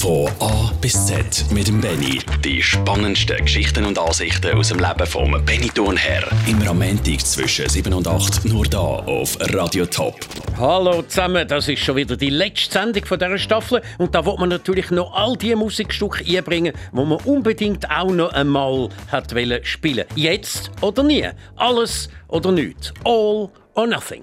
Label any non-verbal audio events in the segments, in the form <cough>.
Von A bis Z mit dem Benny. Die spannendsten Geschichten und Ansichten aus dem Leben vom Benny Thurnherr. Immer am Montag zwischen 7 und 8 nur da auf Radio Top. Hallo zusammen, das ist schon wieder die letzte Sendung von dieser Staffel und da wird man natürlich noch all die Musikstücke einbringen, wo man unbedingt auch noch einmal hat spielen. Jetzt oder nie. Alles oder nichts. All or nothing.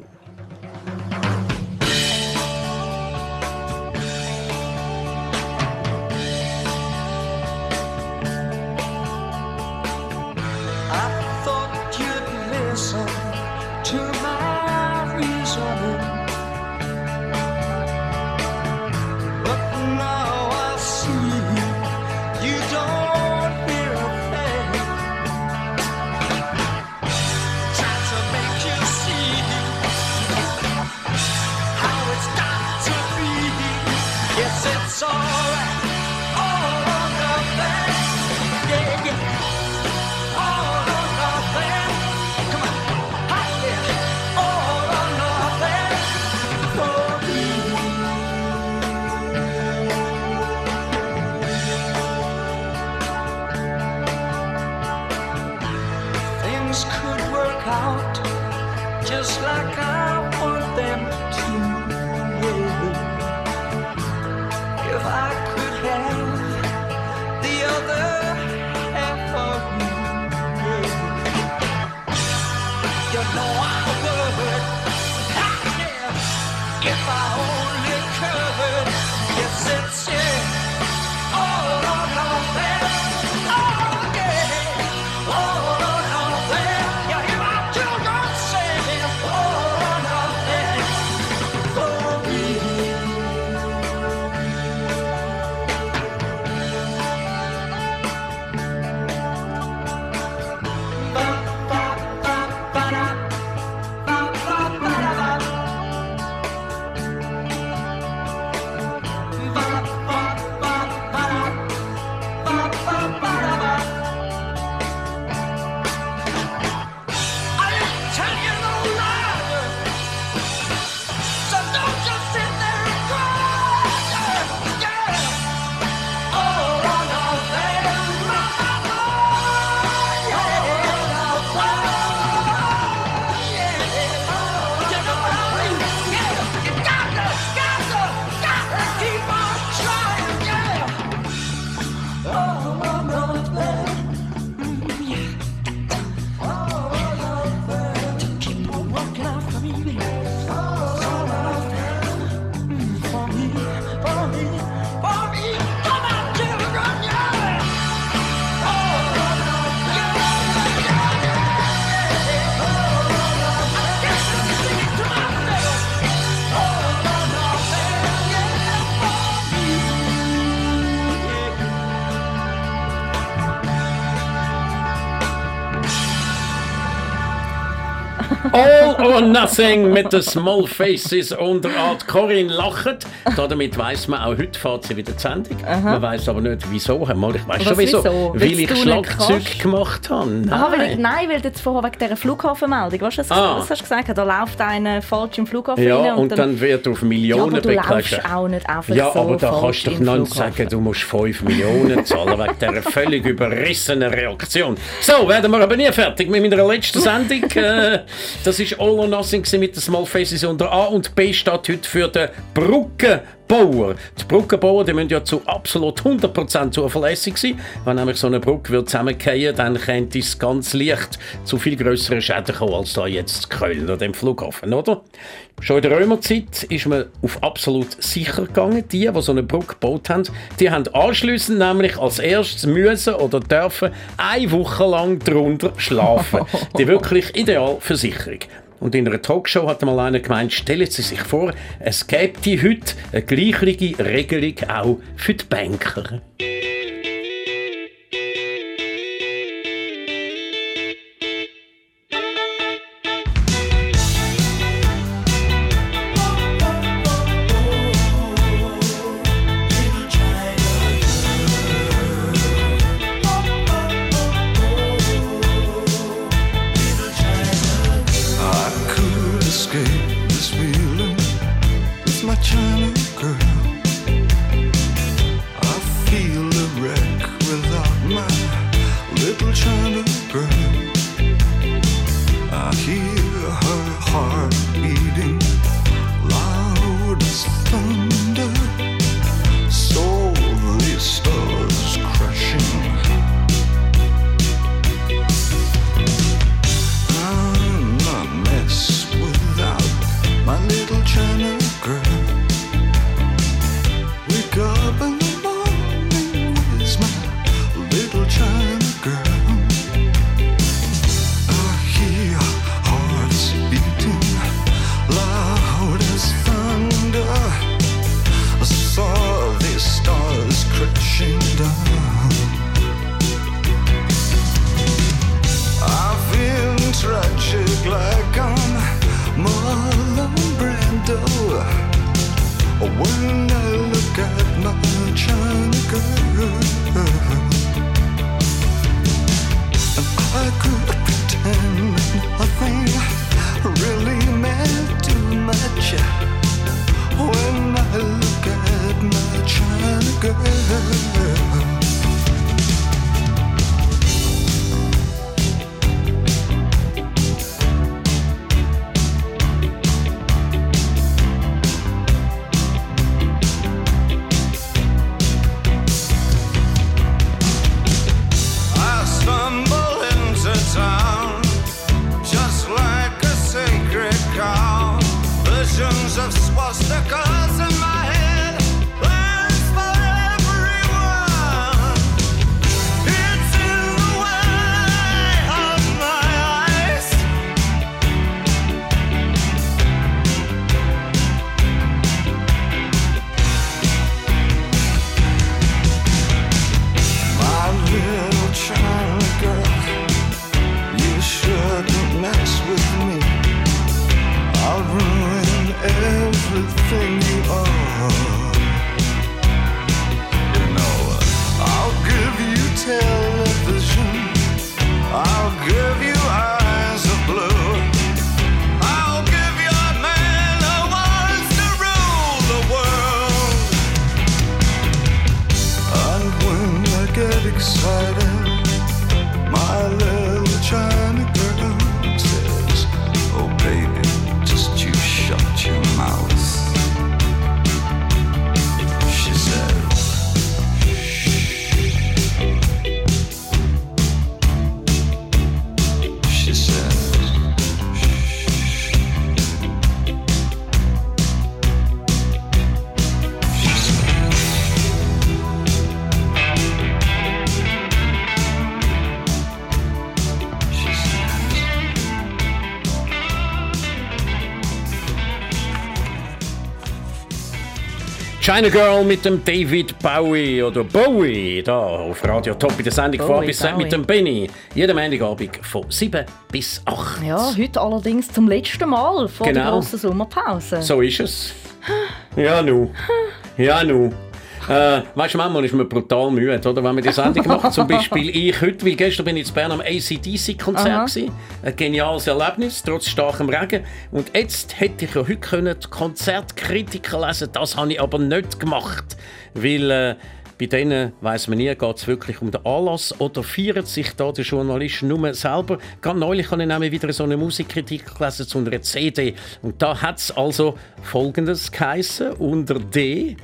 Nothing mit den Small Faces und Art Corinne lacht. Damit weiss man, auch heute fährt sie wieder die Sendung. Aha. Man weiss aber nicht, wieso. Ich weiss schon, wieso. wieso? Weil ich Schlagzeug gemacht habe. Nein. Aha, weil ich, nein, weil jetzt vorher wegen dieser Flughafenmeldung, weißt du, was, ah. was hast du gesagt? Da läuft einer falsch im Flughafen Ja, rein und, und dann, dann, wird auf Millionen ja, aber du laufst auch nicht einfach Ja, so aber da kannst du doch nicht sagen, du musst 5 Millionen zahlen wegen dieser völlig überrissenen Reaktion. So, werden wir aber nie fertig mit meiner letzten Sendung. <laughs> Äh, das ist All or Nothing mit den Small Faces unter A und B steht heute für den Brückenbauer. Die Brückenbauer die müssen ja zu absolut 100% zuverlässig sein. Wenn nämlich so eine Brücke wird zusammenfallen, dann könnte es ganz leicht zu viel größeren Schäden kommen als da jetzt Köln oder dem Flughafen, oder? Schon in der Römerzeit ist man auf absolut sicher gegangen. Die, die so eine Brücke gebaut haben, die haben anschließend nämlich als erstes müssen oder dürfen eine Woche lang drunter schlafen. <laughs> Die wirklich ideal Versicherung. Und in einer Talkshow hat mal einer gemeint, stellen Sie sich vor, es gäbe heute eine gleichere Regelung auch für die Banker. China Girl mit dem David Bowie oder Bowie da auf Radio Top in der Sendung Bowie, vor bis mit dem Benny. Jeden Montagabend von 7 bis 8. Ja, heute allerdings zum letzten Mal vor der Genau. grossen Sommerpause. So ist es. Ja, nu. Ja, nu. Äh, weißt du, manchmal ist man brutal müde, oder? Wenn man die Sendung macht. Zum Beispiel <laughs> ich heute, weil gestern bin ich in Bern am ACDC-Konzert. Gewesen. Ein geniales Erlebnis, trotz starkem Regen. Und jetzt hätte ich ja heute können die Konzertkritiker lesen Das habe ich aber nicht gemacht. Weil äh, bei denen weiss man nie, geht es wirklich um den Anlass oder feiert sich da der Journalist nur selber. Ganz neulich habe ich nämlich wieder so eine Musikkritik gelesen zu einer CD. Und da hat es also Folgendes geheißen, unter D.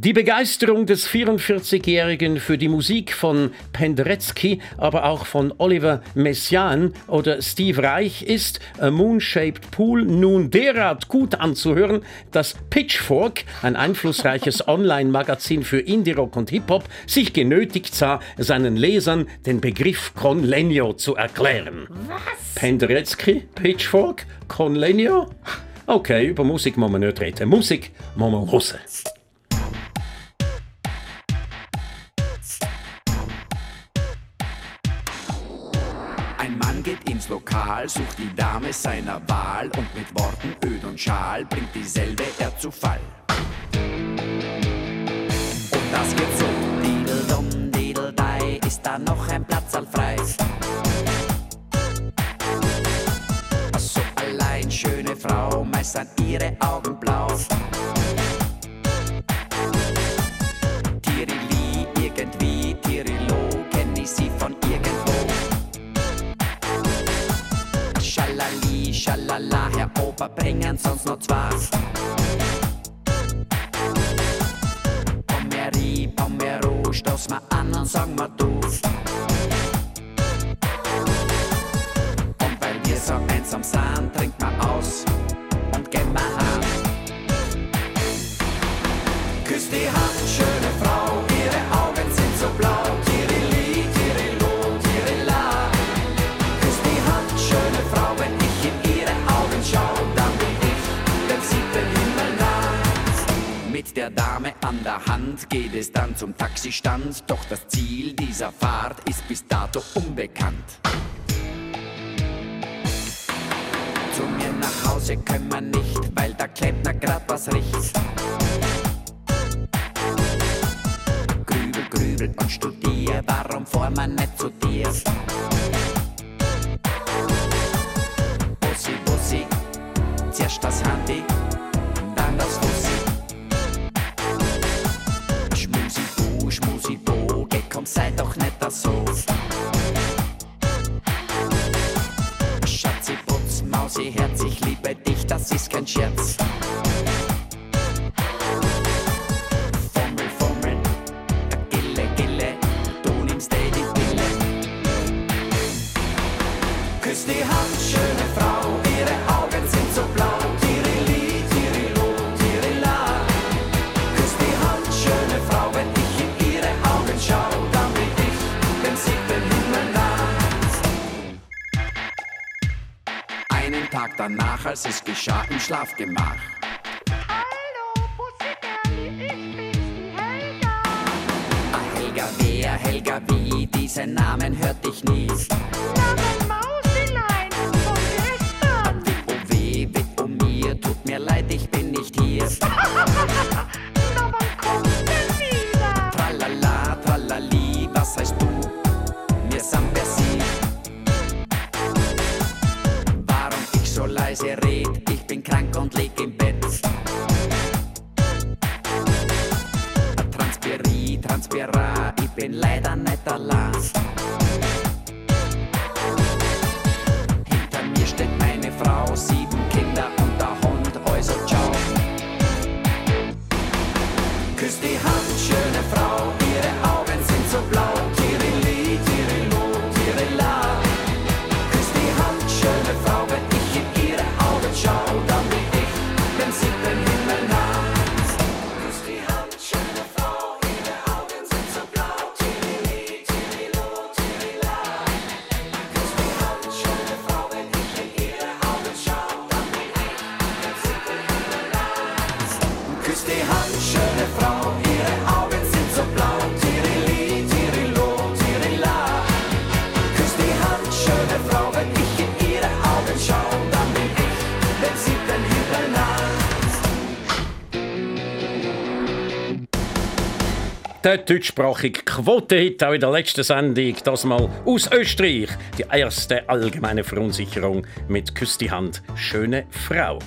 Die Begeisterung des 44-Jährigen für die Musik von Penderecki, aber auch von Oliver Messiaen oder Steve Reich ist A Moon-Shaped Pool nun derart gut anzuhören, dass Pitchfork, ein einflussreiches <laughs> Online-Magazin für Indie-Rock und Hip-Hop, sich genötigt sah, seinen Lesern den Begriff Conlenio zu erklären. Was? Penderecki, Pitchfork, Conlenio? Okay, über Musik muss man nicht reden. Musik muss man hören. Lokal, sucht die Dame seiner Wahl und mit Worten öd und schal bringt dieselbe er zu Fall. Und das geht so. Dideldum, ist da noch ein Platz frei? So allein, schöne Frau, meist sind ihre Augen blau. Schalali, schalala, Herr Opa, bringen sonst noch zwei. Pommerie, Pommero, stoß mal an und sag mal du. Und weil wir so einsam sind, trinkt der Dame an der Hand geht es dann zum Taxistand, doch das Ziel dieser Fahrt ist bis dato unbekannt. Zu mir nach Hause können wir nicht, weil der Klempner grad was riecht. Grübel, grübel und studier, warum fahr man nicht zu dir? Bussi, Bussi, zuerst das Handy, dann das Fussi. Doch nicht das so. Schatzi, Putz, Mausi, Herz, ich liebe dich, das ist kein Scherz. Danach, als es geschah im Schlafgemach. Hallo, Pussykerli, ich bin's, die Helga. Ah, Helga, wer, Helga, wie, diesen Namen hört ich nie. Na, mein Mausilein von gestern. Oh weh, weh, oh mir, tut mir leid, ich bin nicht hier. <laughs> leise red? Ich bin krank und leg im Bett. Transpiri, transpira, ich bin leider nicht allein. Der deutschsprachige Quote-Hit auch in der letzten Sendung, das mal aus Österreich. Die erste allgemeine Verunsicherung mit Küss die Hand, schöne Frau.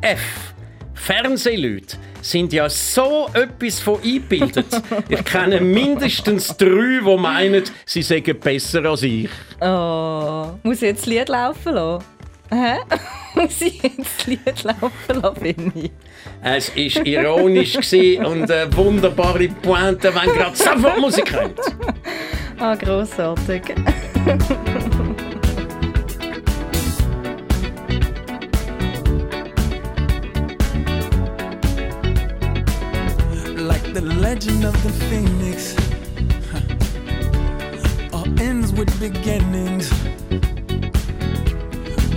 F. Fernsehleute sind ja so etwas von eingebildet. <laughs> Ich kenne mindestens drei, die meinen, sie seien besser als ich. Oh, muss ich jetzt das Lied laufen lassen? Hä? Muss ich jetzt das Lied laufen lassen? Es war ironisch und eine wunderbare Pointe, wenn gerade sofort Musik kommt. Ah, grossartig. like the legend of the phoenix. huh. All ends with beginnings.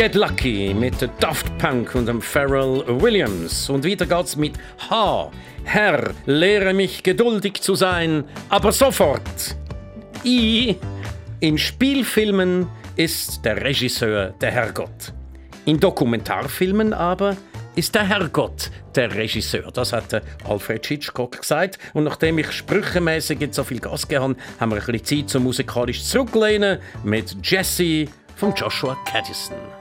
Get Lucky mit Daft Punk und dem Pharrell Williams. Und weiter geht's mit H. Herr, lehre mich geduldig zu sein, aber sofort. I. In Spielfilmen ist der Regisseur der Herrgott. In Dokumentarfilmen aber ist der Herrgott der Regisseur. Das hat Alfred Hitchcock gesagt. Und nachdem ich sprüchemäßig jetzt so viel Gas gegeben habe, haben wir ein bisschen Zeit zum musikalisch zurücklehnen mit Jesse von Joshua Caddison.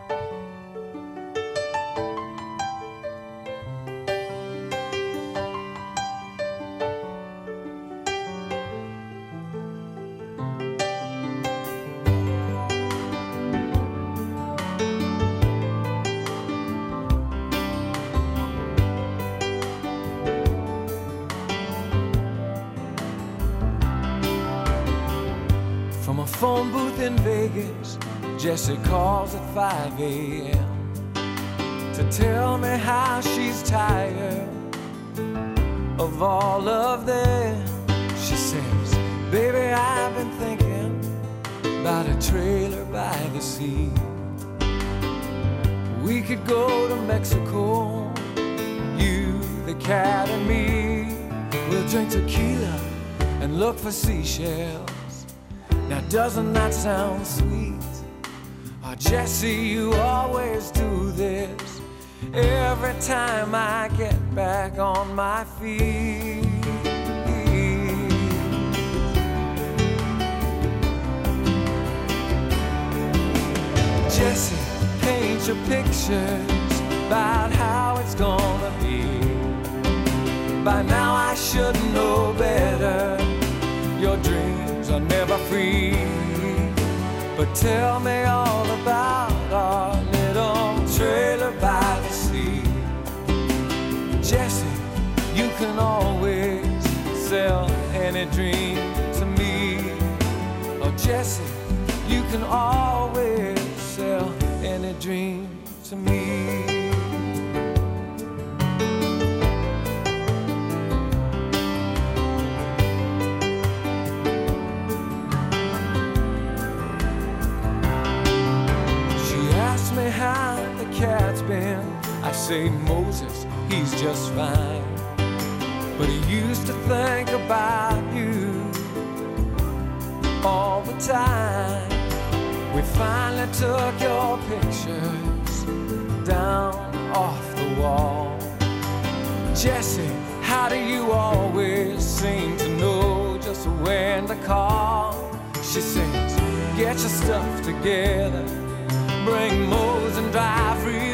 Phone booth in Vegas, Jessie calls at 5 a.m. to tell me how she's tired of all of them. She says, Baby, I've been thinking about a trailer by the sea. We could go to Mexico, you, the cat, and me. We'll drink tequila and look for seashells. Now, doesn't that sound sweet? Oh, Jesse, you always do this every time I get back on my feet. Jesse, paint your pictures about how it's gonna be. By now, I should know better. Your dreams are never free. But tell me all about our little trailer by the sea. Jesse, you can always sell any dream to me. Oh, Jesse, you can always sell any dream to me. I say, Moses, he's just fine. But he used to think about you all the time. We finally took your pictures down off the wall. Jesse, how do you always seem to know just when to call? She says, get your stuff together, bring Mose and drive real.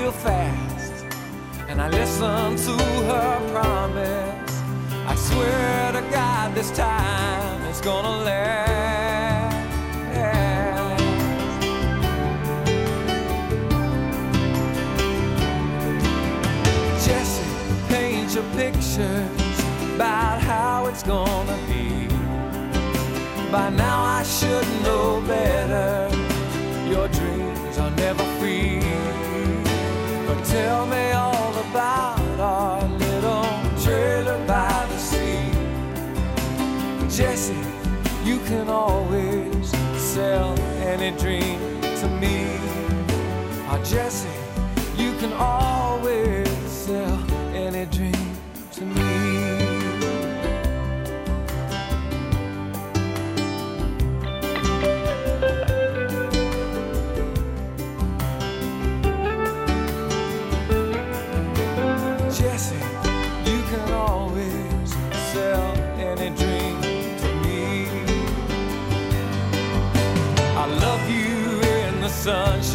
And I listen to her promise. I swear to God, this time it's gonna last. Jesse, paint your pictures about how it's gonna be. By now I should know dreams sell any dream to me. Ah, Jesse, you can always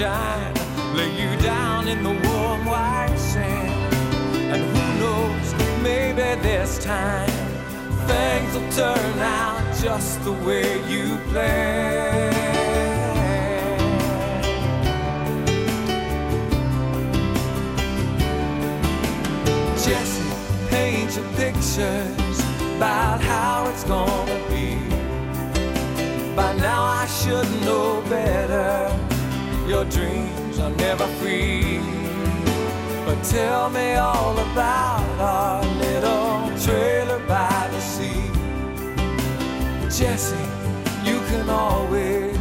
sunshine, lay you down in the warm white sand. And who knows, maybe this time things will turn out just the way you planned. Jesse, paint your pictures about how it's gonna be. By now I should know better. Your dreams are never free. But tell me all about our little trailer by the sea. Jesse, you can always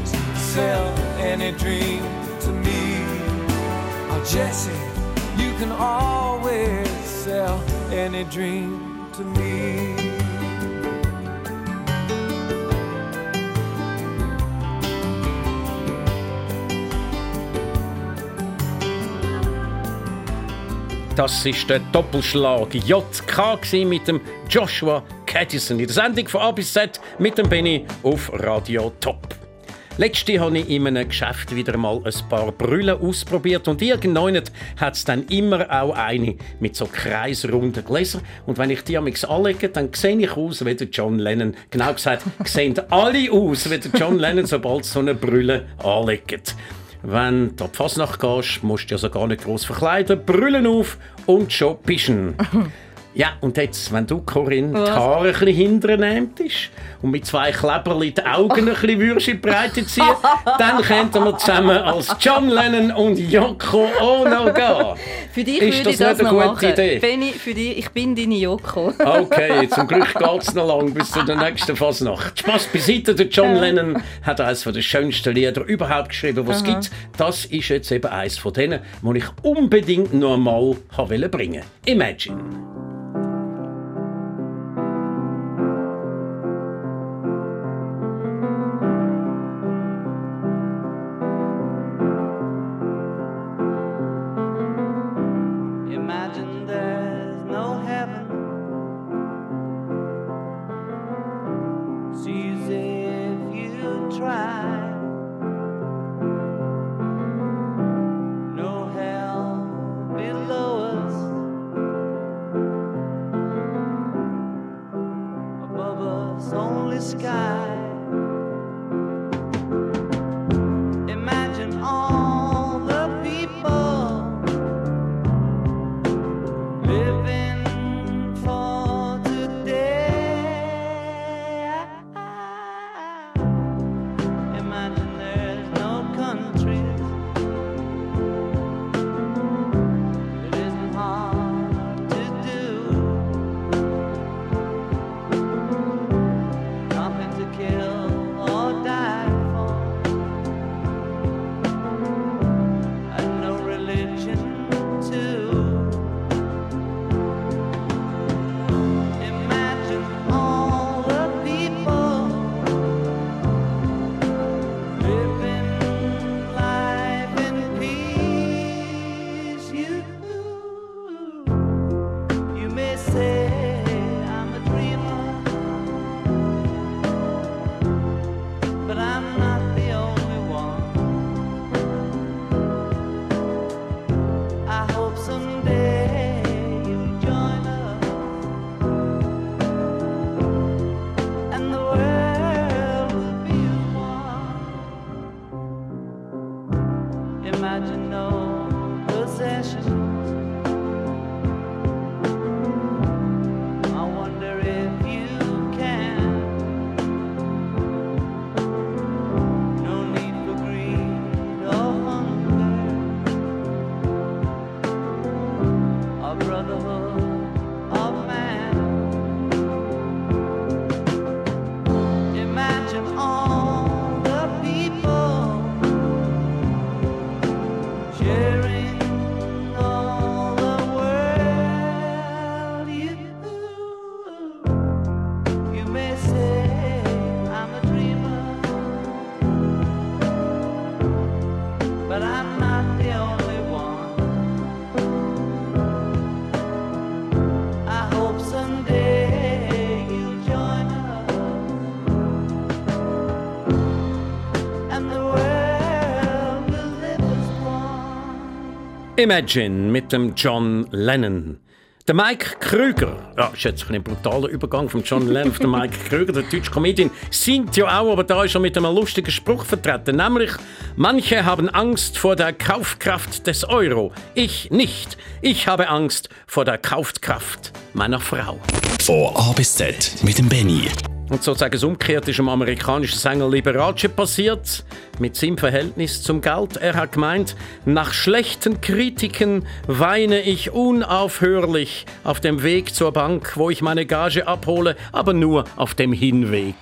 sell any dream to me. Oh, Jesse, you can always sell any dream to me. Das ist der Doppelschlag JK mit dem Joshua Caddison in der Sendung von A bis Z mit dem Benny auf Radio Top. Letzte habe ich in einem Geschäft wieder mal ein paar Brüllen ausprobiert und irgendwann hat es dann immer auch eine mit so kreisrunden Gläsern. Und wenn ich die amix anlege, dann sehe ich aus wie der John Lennon. Genau gesagt, <laughs> sehen alle aus wie der John Lennon, sobald so eine Brille anlegen. Wenn du auf die Fasnacht gehst, musst du dich also gar nicht groß verkleiden, Brüllen auf und schon pischen. <laughs> Ja, und jetzt, wenn du, Corinne, die Was? Haare ein bisschen hinten nimmst und mit zwei Kleberli die Augen ein bisschen würdest in die Breite ziehen, <laughs> dann könnten wir zusammen als John Lennon und Yoko Ono gehen. Für dich Ist würde ich das das nicht noch eine gute machen. Idee? Benni, für dich, ich bin deine Joko. <laughs> Okay, zum Glück geht es noch lang bis zu der nächsten Fasnacht. Spaß beiseite, der John Lennon hat eines der schönsten Lieder überhaupt geschrieben, was es gibt. Das ist jetzt eben eines von denen, die ich unbedingt noch einmal wollte bringen Imagine. Imagine Imagine mit dem John Lennon. Der Mike Krüger, ja, ist jetzt ein brutaler Übergang von John Lennon auf den Mike Krüger, der deutsche Comedian, singt ja auch, aber da ist er mit einem lustigen Spruch vertreten, nämlich, manche haben Angst vor der Kaufkraft des Euro, ich nicht. Ich habe Angst vor der Kaufkraft meiner Frau. Von A bis Z mit dem Benny. Und sozusagen das umgekehrt ist dem amerikanischen Sänger Liberace passiert, mit seinem Verhältnis zum Geld. Er hat gemeint, nach schlechten Kritiken weine ich unaufhörlich auf dem Weg zur Bank, wo ich meine Gage abhole, aber nur auf dem Hinweg.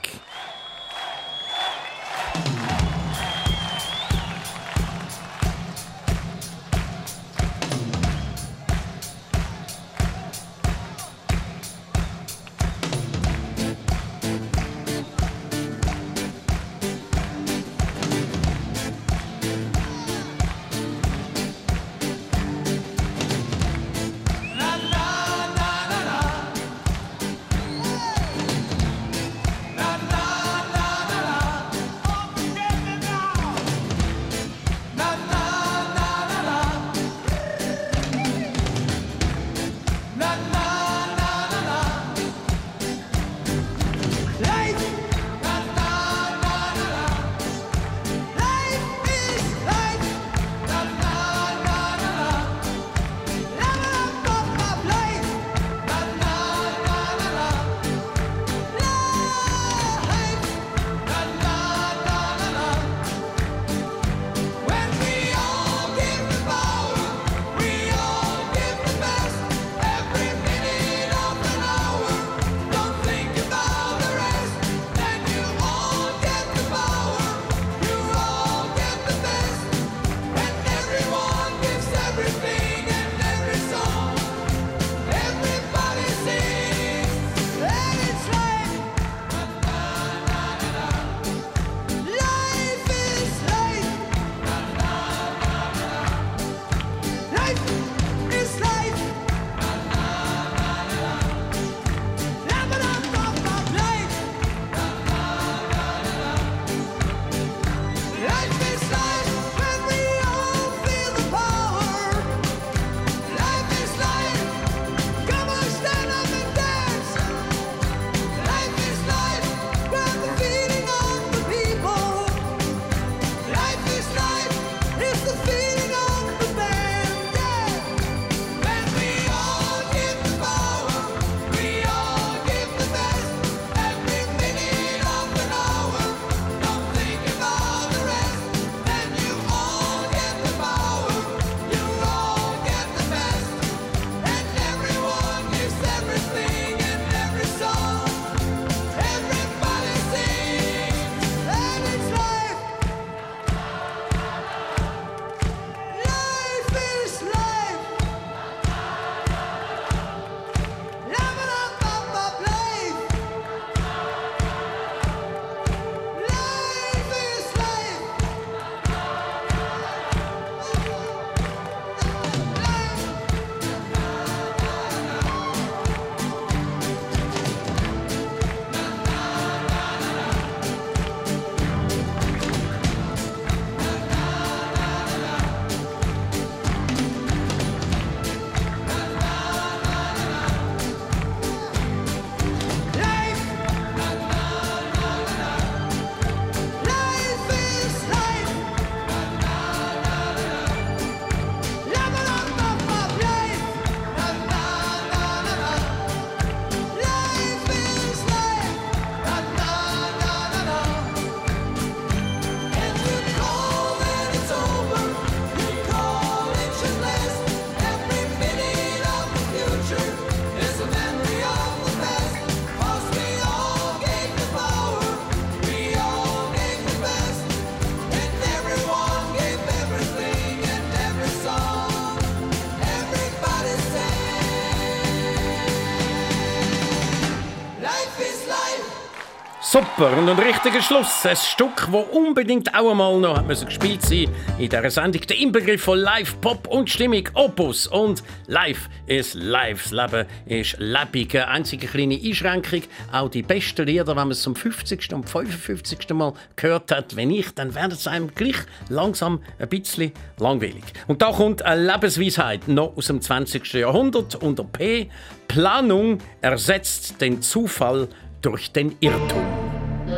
Super, und ein richtiger Schluss. Ein Stück, das unbedingt auch einmal noch hat gespielt sein in dieser Sendung. Der Inbegriff von Live, Pop und Stimmung, Opus. Und Live ist live. Das Leben ist lebendig. Einzige kleine Einschränkung. Auch die besten Lieder, wenn man es zum 50. und 55. Mal gehört hat, wenn ich, dann werden es einem gleich langsam ein bisschen langweilig. Und da kommt eine Lebensweisheit noch aus dem 20. Jahrhundert unter P. Planung ersetzt den Zufall durch den Irrtum. When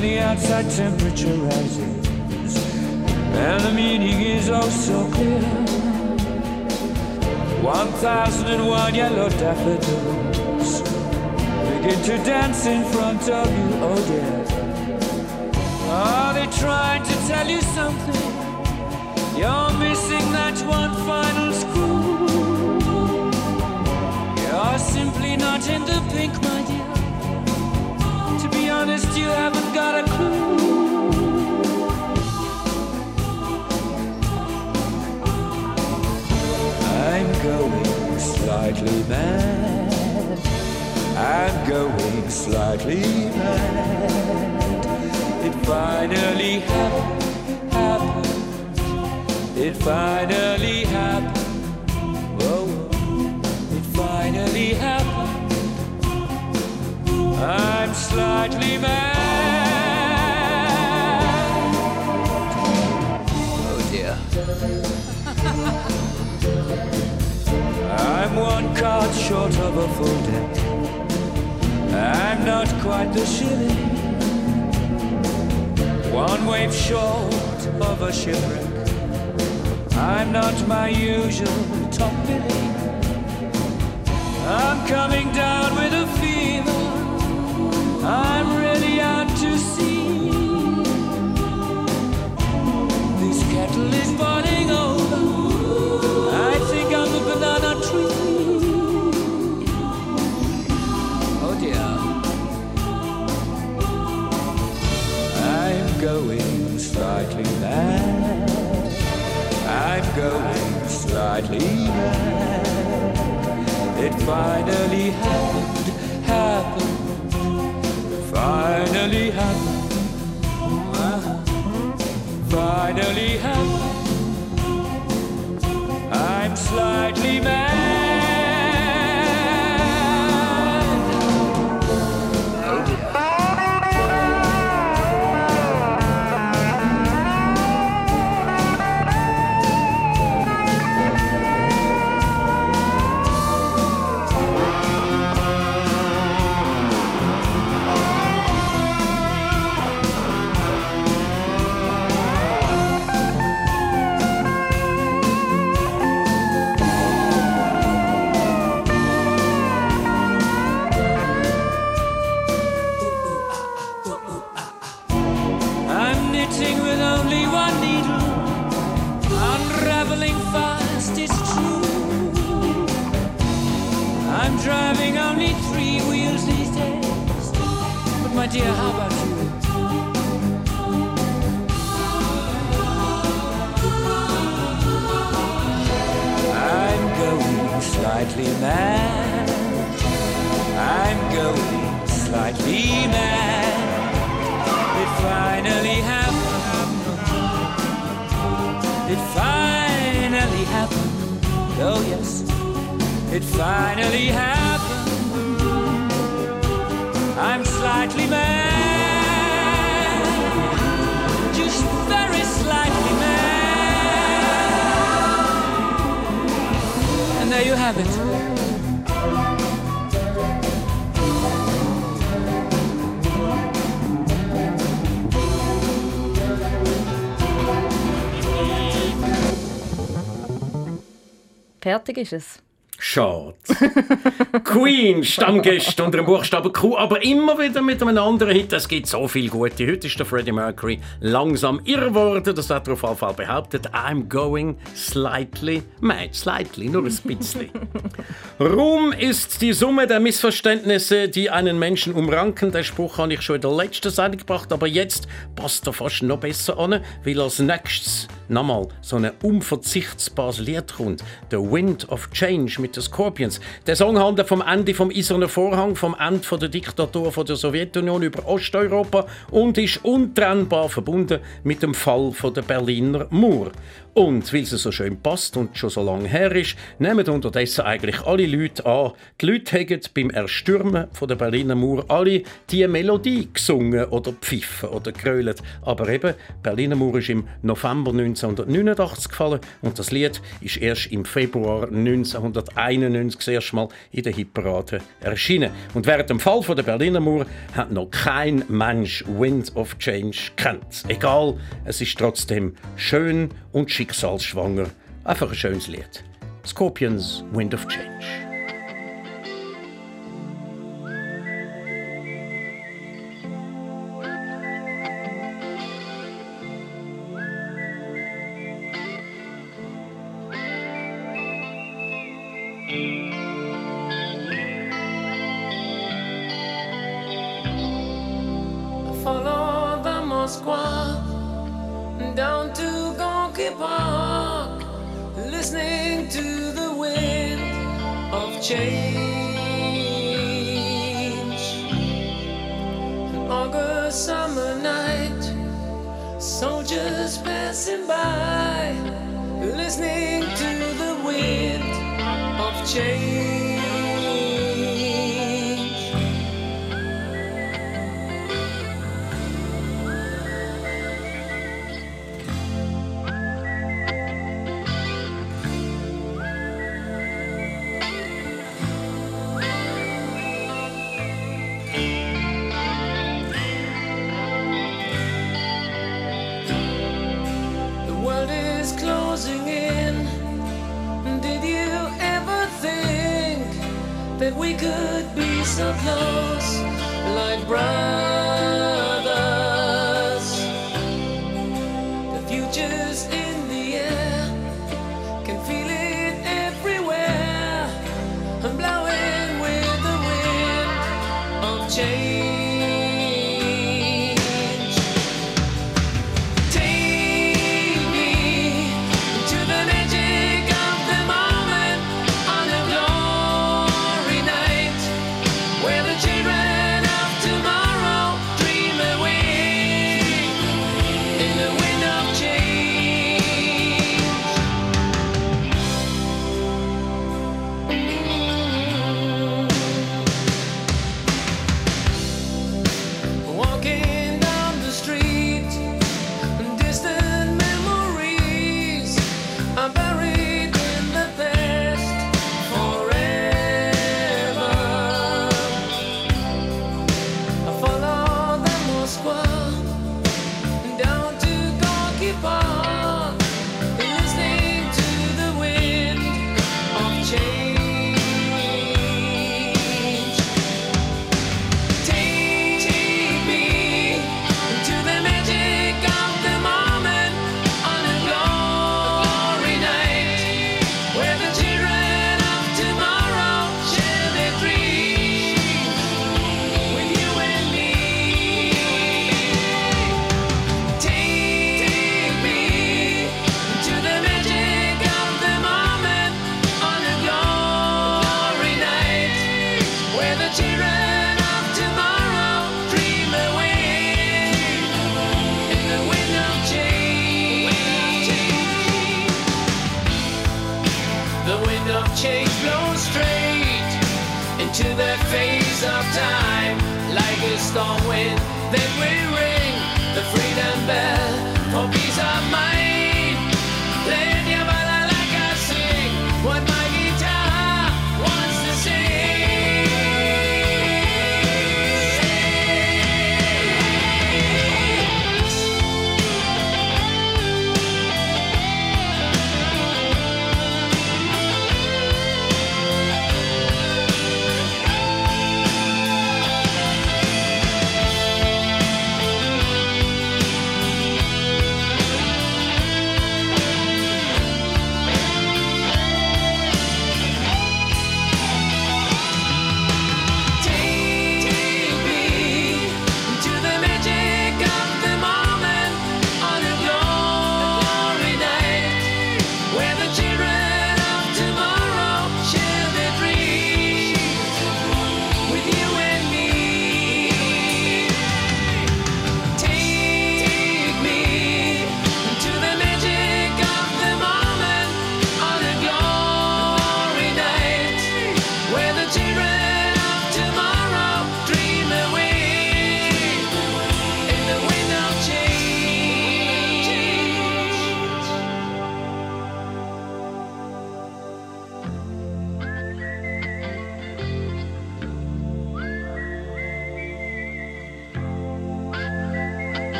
the outside temperature rises and the meaning is oh so clear. One thousand and one yellow daffodils begin to dance in front of you, oh dear. Are they trying to tell you something? You're missing that one final screw. You're simply not in the pink, my dear. To be honest, you haven't got a clue. I'm going slightly mad. I'm going slightly mad. It finally happened, happened. It finally happened. Whoa, it finally happened. I'm slightly mad. Oh dear. I'm one card short of a full deck. I'm not quite the shilling. One wave short of a shipwreck. I'm not my usual top billing. I'm coming down with a fever. I'm really out to sea. This kettle is boiling over. find it. Oh, yes. It finally happened. I'm slightly mad. Just very slightly mad. And there you have it. Fertig ist es. Schade. <laughs> Queen, Stammgäste unter dem Buchstaben Q, aber immer wieder mit einem anderen Hit. Es gibt so viel gute. Heute ist der Freddie Mercury langsam irre geworden. Das hat er auf jeden Fall behauptet. I'm going slightly mad. Slightly, nur ein bisschen. <laughs> Ruhm ist die Summe der Missverständnisse, die einen Menschen umranken. Den Spruch habe ich schon in der letzten Sendung gebracht, aber jetzt passt er fast noch besser an, weil als nächstes nochmal so ein unverzichtbares Lied kommt. The Wind of Change mit den Scorpions. Der Song handelt vom Ende vom Eisernen Vorhang, vom Ende der Diktatur der Sowjetunion über Osteuropa und ist untrennbar verbunden mit dem Fall von der Berliner Mauer. Und weil es so schön passt und schon so lange her ist, nehmen unterdessen eigentlich alle Leute an. Die Leute haben beim Erstürmen von der Berliner Mauer alle die Melodie gesungen oder pfiffen oder grölt. Aber eben, die Berliner Mauer ist im November 1989 gefallen und das Lied ist erst im Februar 1991 das erste Mal in der Hitparade erschienen. Und während dem Fall von der Berliner Mauer hat noch kein Mensch Wind of Change kennt. Egal, es ist trotzdem schön und schicksalsschwanger. Einfach ein schönes Lied. Scorpions Wind of Change. Storm wind that will ring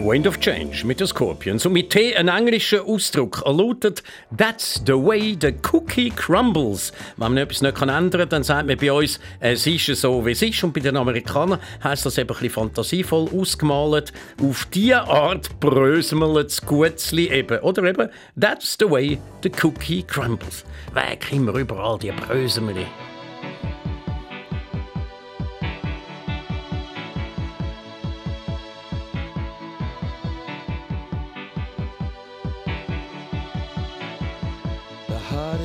Wind of Change mit den Scorpions und mit T ein englischer Ausdruck. Er lautet That's the way the cookie crumbles. Wenn man etwas nicht ändern kann, dann sagt man bei uns, es ist so, wie es ist. Und bei den Amerikanern heisst das eben ein bisschen fantasievoll ausgemalt. Auf diese Art bröselt das Gutzli eben. Oder eben That's the way the cookie crumbles. Weg immer überall die Brösemeli.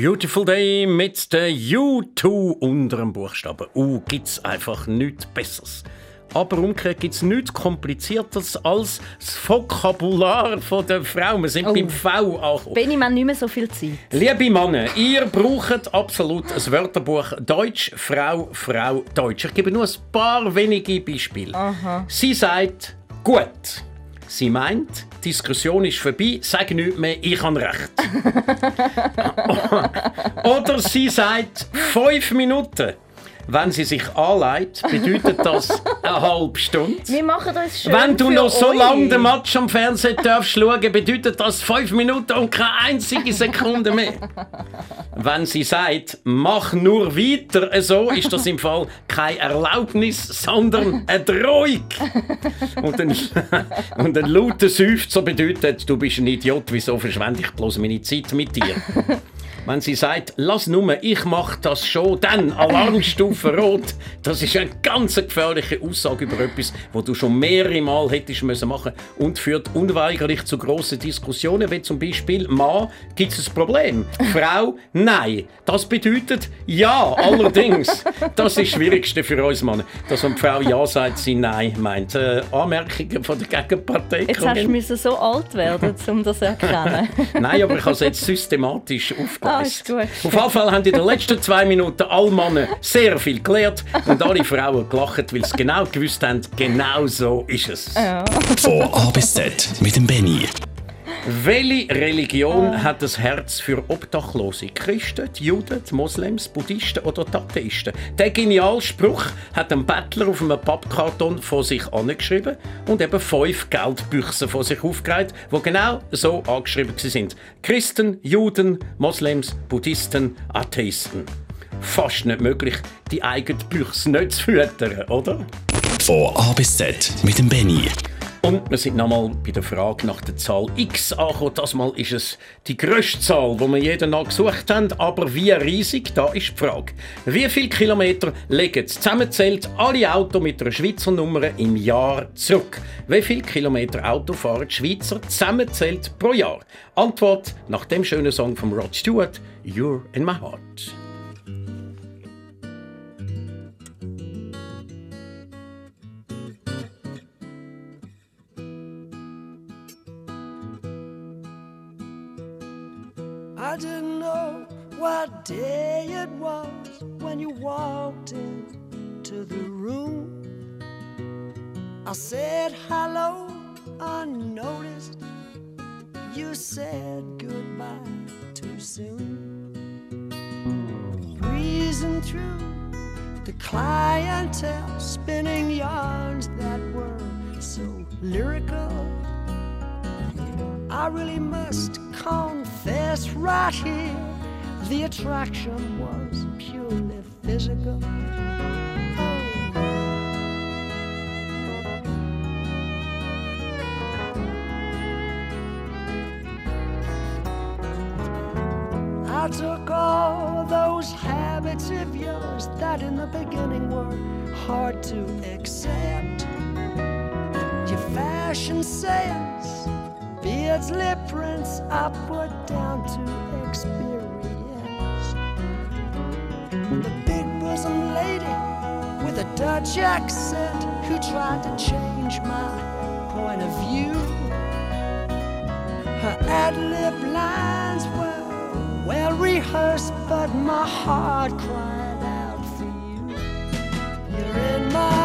Beautiful Day mit der U2 unter dem Buchstaben U gibt's einfach nichts Besseres. Aber umgekehrt gibt es nichts Komplizierteres als das Vokabular von der Frau. Wir sind Oh. beim V angekommen. Benni, haben nicht mehr so viel Zeit. Liebe Männer, ihr braucht absolut ein Wörterbuch Deutsch, Frau, Frau, Deutsch. Ich gebe nur ein paar wenige Beispiele. Sie sagt gut. Sie meint, die Diskussion ist vorbei, sag nichts mehr, ich habe recht. <laughs> Oder sie sagt fünf Minuten. Wenn sie sich anlegt, bedeutet das eine halbe Stunde. Wir machen uns schön Wenn du noch so euch. lange den Match am Fernsehen darfst schauen, bedeutet das fünf Minuten und keine einzige Sekunde mehr. Wenn sie sagt, mach nur weiter so, ist das im Fall keine Erlaubnis, sondern eine Drohung. Und ein, <laughs> und ein lauter Seufzer bedeutet, du bist ein Idiot, wieso verschwende ich bloß meine Zeit mit dir? Wenn sie sagt, lass nur, ich mach das schon, dann Alarmstufe rot, das ist eine ganz gefährliche Aussage über etwas, wo du schon mehrere Mal hättest müssen machen und führt unweigerlich zu grossen Diskussionen, wie zum Beispiel, Mann, gibt es ein Problem? <laughs> Frau, nein. Das bedeutet ja, allerdings. Das ist das Schwierigste für uns Männer, dass wenn die Frau ja sagt, sie nein meint. Äh, Anmerkungen von der Gegenpartei. Jetzt hast du müssen so alt werden, um das zu erkennen. <laughs> Nein, aber ich habe es jetzt systematisch Ah, ist gut. Auf jeden Fall haben in den letzten zwei Minuten alle Männer sehr viel gelernt und alle Frauen gelacht, weil sie genau gewusst haben, genau so ist es. Von A bis Z mit dem Benny. Welche Religion hat das Herz für Obdachlose? Christen, die Juden, die Moslems, Buddhisten oder die Atheisten? Der geniale Spruch hat ein Bettler auf einem Pappkarton vor sich angeschrieben und eben fünf Geldbüchsen vor sich aufgereiht, wo genau so angeschrieben sind. Christen, Juden, Moslems, Buddhisten, Atheisten. Fast nicht möglich, die eigene Büchse nicht zu füttern, oder? Von A bis Z mit dem Benny. Und wir sind nochmal bei der Frage nach der Zahl X angekommen. Das Mal ist es die grösste Zahl, die wir jeden Tag gesucht haben. Aber wie riesig, da ist die Frage. Wie viele Kilometer legen zusammenzählt alle Autos mit einer Schweizer Nummer im Jahr zurück? Wie viele Kilometer Auto fahren die Schweizer zusammenzählt pro Jahr? Antwort nach dem schönen Song von Rod Stewart, You're in my heart. I didn't know what day it was when you walked into the room. I said hello unnoticed. You said goodbye too soon. Breezing through the clientele, spinning yarns that were so lyrical. I really must confess right here the attraction was purely physical. I took all those habits of yours that in the beginning were hard to accept. Your fashion sense, beards, lip prints, I put down to experience. The big bosom lady with a Dutch accent who tried to change my point of view. Her ad lib lines were well rehearsed, but my heart cried out for you. You're in my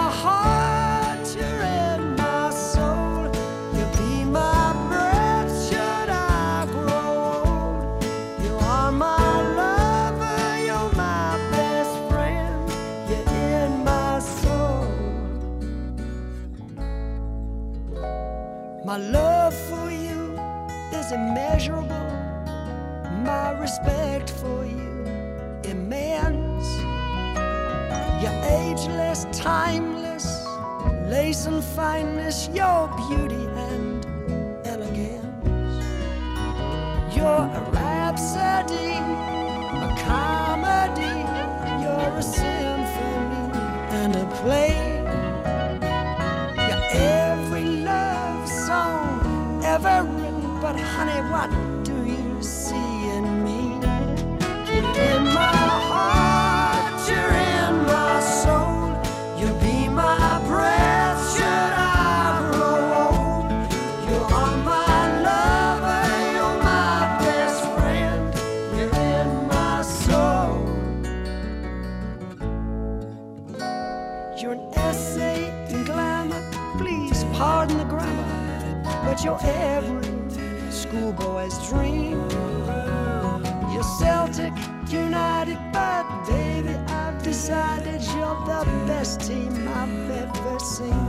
My love for you is immeasurable. My respect for you immense. You're ageless, timeless, lace and fineness, your beauty and elegance. You're a rhapsody, a comedy, you're a symphony and a play. You're every schoolboy's dream. You're Celtic United, but I've decided you're the best team I've ever seen.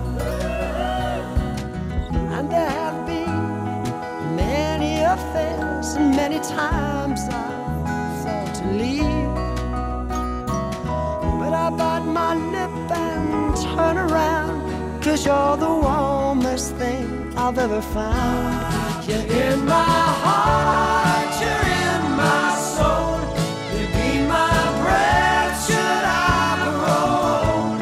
And there have been many affairs, many times I've thought to leave. But I bite my lip and turn around, cause you're the warmest thing I've ever found. You're in my heart, you're in my soul. You be my breath, should I grow old.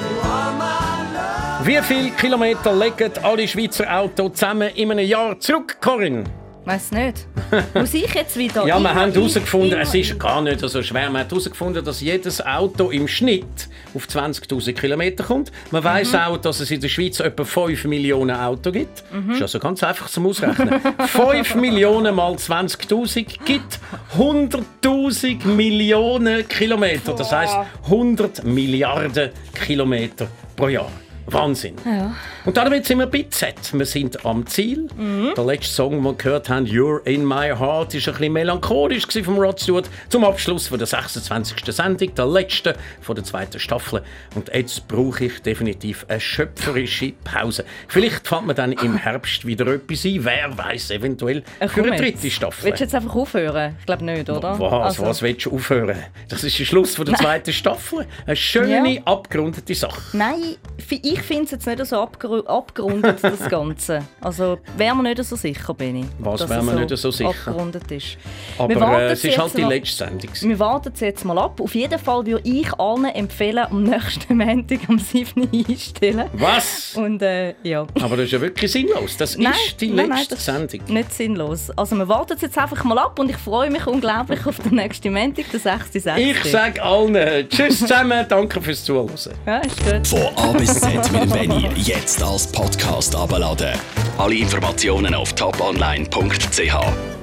You are my love. Wie viele Kilometer legen alle Schweizer Autos zusammen in einem Jahr zurück, Corinne? Weiß nicht. Muss ich jetzt wieder? <laughs> Ja, wir haben herausgefunden, es ist gar nicht so schwer. Wir haben herausgefunden, dass jedes Auto im Schnitt auf 20.000 Kilometer kommt. Man weiß auch, dass es in der Schweiz etwa 5 Millionen Autos gibt. Mhm. Ist also ganz einfach zum Ausrechnen. <laughs> 5 Millionen mal 20.000 gibt 100.000 Millionen Kilometer. Das heißt 100 Milliarden Kilometer pro Jahr. Wahnsinn. Ja. Und damit sind wir bei Z. Wir sind am Ziel. Der letzte Song, den wir gehört haben, You're in my heart, ist ein bisschen melancholisch vom Rod Stewart. Zum Abschluss von der 26. Sendung, der letzten von der zweiten Staffel. Und jetzt brauche ich definitiv eine schöpferische Pause. Vielleicht fällt mir dann im Herbst wieder etwas ein. Wer weiß, eventuell Äh, für eine dritte Staffel. Willst du jetzt einfach aufhören? Ich glaube nicht, oder? Was, Also- was willst du aufhören? Das ist der Schluss von der zweiten Staffel. Eine schöne, Ja. abgerundete Sache. Nein, fi- ich finde es jetzt nicht so abgeru- abgerundet, <laughs> das Ganze. Also wäre mir nicht so sicher, Benni. Was dass wäre mir nicht so sicher? Abgerundet ist. Aber äh, es ist halt die letzte Sendung. Wir warten es jetzt mal ab. Auf jeden Fall würde ich allen empfehlen, am nächsten <laughs> Montag am 7. Uhr einstellen. Was? Und äh, ja. Aber das ist ja wirklich sinnlos. Das Nein, ist die nein, letzte nein, Sendung. Nicht sinnlos. Also wir warten es jetzt einfach mal ab und ich freue mich unglaublich auf den nächsten Montag, den 6.6. Ich sage allen äh, Tschüss <laughs> zusammen, danke fürs Zuhören. Ja, ist gut. Von A bis Z mit dem Benny. Jetzt als Podcast abladen. Alle Informationen auf toponline.ch.